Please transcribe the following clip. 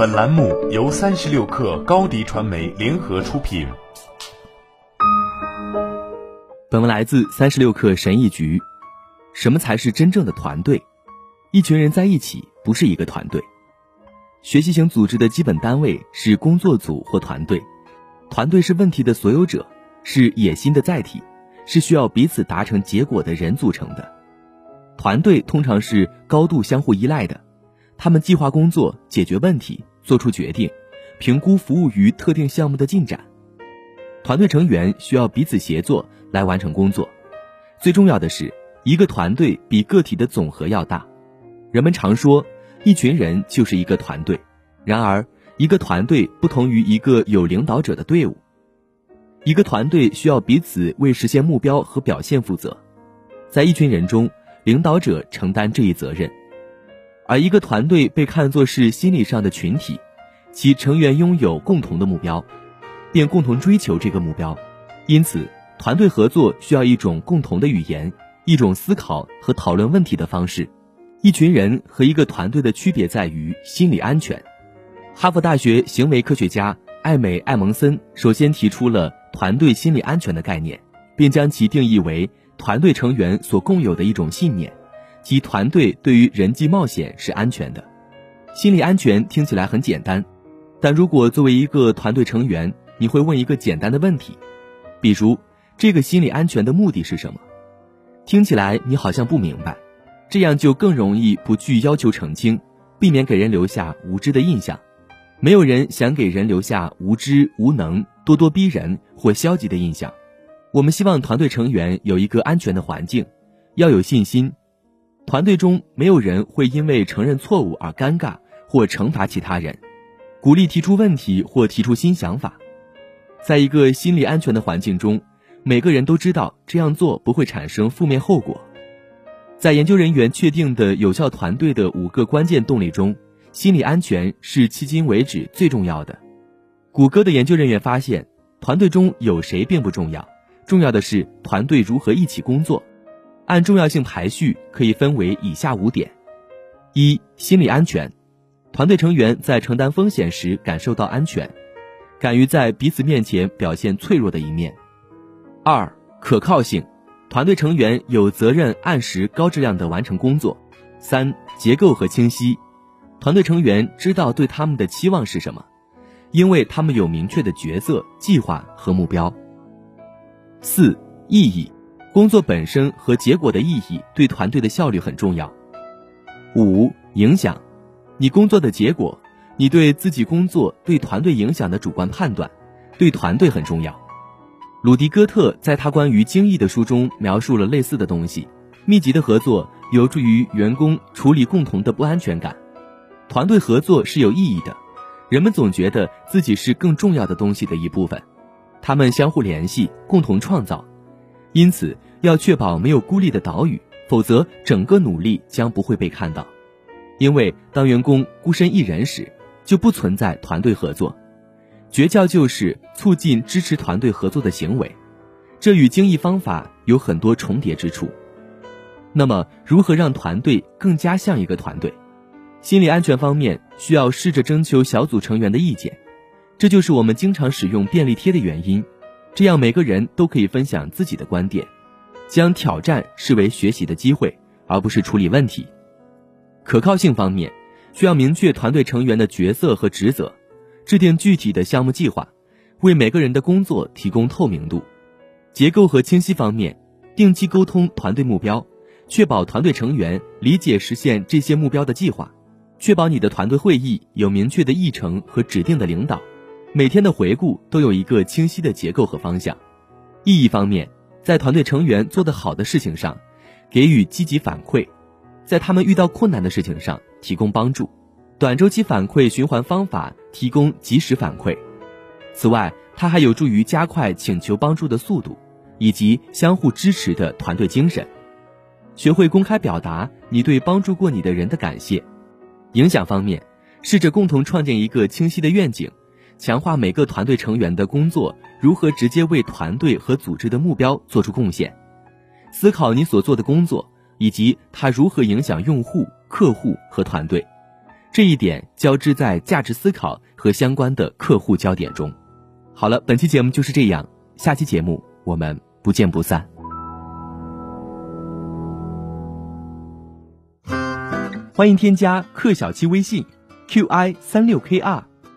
本栏目由三十六氪高低传媒联合出品。本文来自三十六氪神译局。什么才是真正的团队？一群人在一起不是一个团队。学习型组织的基本单位是工作组或团队，团队是问题的所有者，是野心的载体，是需要彼此达成结果的人组成的。团队通常是高度相互依赖的，他们计划工作、解决问题、做出决定、评估服务于特定项目的进展。团队成员需要彼此协作来完成工作。最重要的是，一个团队比个体的总和要大。人们常说。一群人就是一个团队，然而一个团队不同于一个有领导者的队伍。一个团队需要彼此为实现目标和表现负责，在一群人中，领导者承担这一责任。而一个团队被看作是心理上的群体，其成员拥有共同的目标，并共同追求这个目标。因此，团队合作需要一种共同的语言，一种思考和讨论问题的方式。一群人和一个团队的区别在于心理安全。哈佛大学行为科学家艾美·艾蒙森首先提出了团队心理安全的概念，并将其定义为团队成员所共有的一种信念，即团队对于人际冒险是安全的。心理安全听起来很简单，但如果作为一个团队成员，你会问一个简单的问题，比如这个心理安全的目的是什么？听起来你好像不明白。这样就更容易不具要求澄清，避免给人留下无知的印象。没有人想给人留下无知、无能、咄咄逼人或消极的印象。我们希望团队成员有一个安全的环境，要有信心。团队中没有人会因为承认错误而尴尬或惩罚其他人，鼓励提出问题或提出新想法。在一个心理安全的环境中，每个人都知道这样做不会产生负面后果。在研究人员确定的有效团队的五个关键动力中，心理安全是迄今为止最重要的。谷歌的研究人员发现，团队中有谁并不重要，重要的是团队如何一起工作。按重要性排序，可以分为以下五点：一、心理安全，团队成员在承担风险时感受到安全，敢于在彼此面前表现脆弱的一面；二、可靠性。团队成员有责任按时高质量的完成工作。三、结构和清晰，团队成员知道对他们的期望是什么，因为他们有明确的角色、计划和目标。四、意义，工作本身和结果的意义对团队的效率很重要。五、影响，你工作的结果，你对自己工作对团队影响的主观判断，对团队很重要。鲁迪·戈特在他关于精益的书中描述了类似的东西。密集的合作有助于员工处理共同的不安全感。团队合作是有意义的，人们总觉得自己是更重要的东西的一部分。他们相互联系，共同创造。因此，要确保没有孤立的岛屿，否则整个努力将不会被看到。因为当员工孤身一人时，就不存在团队合作。诀窍就是促进支持团队合作的行为，这与精益方法有很多重叠之处。那么，如何让团队更加像一个团队？心理安全方面需要试着征求小组成员的意见，这就是我们经常使用便利贴的原因。这样每个人都可以分享自己的观点，将挑战视为学习的机会，而不是处理问题。可靠性方面需要明确团队成员的角色和职责。制定具体的项目计划，为每个人的工作提供透明度。结构和清晰方面，定期沟通团队目标，确保团队成员理解实现这些目标的计划。确保你的团队会议有明确的议程和指定的领导，每天的回顾都有一个清晰的结构和方向。意义方面，在团队成员做得好的事情上，给予积极反馈；在他们遇到困难的事情上，提供帮助。短周期反馈循环方法提供及时反馈。此外，它还有助于加快请求帮助的速度，以及相互支持的团队精神。学会公开表达你对帮助过你的人的感谢。影响方面，试着共同创建一个清晰的愿景，强化每个团队成员的工作如何直接为团队和组织的目标做出贡献。思考你所做的工作以及它如何影响用户、客户和团队。这一点交织在价值思考和相关的客户焦点中。好了，本期节目就是这样，下期节目我们不见不散。欢迎添加克小七微信，qi 三六 kr，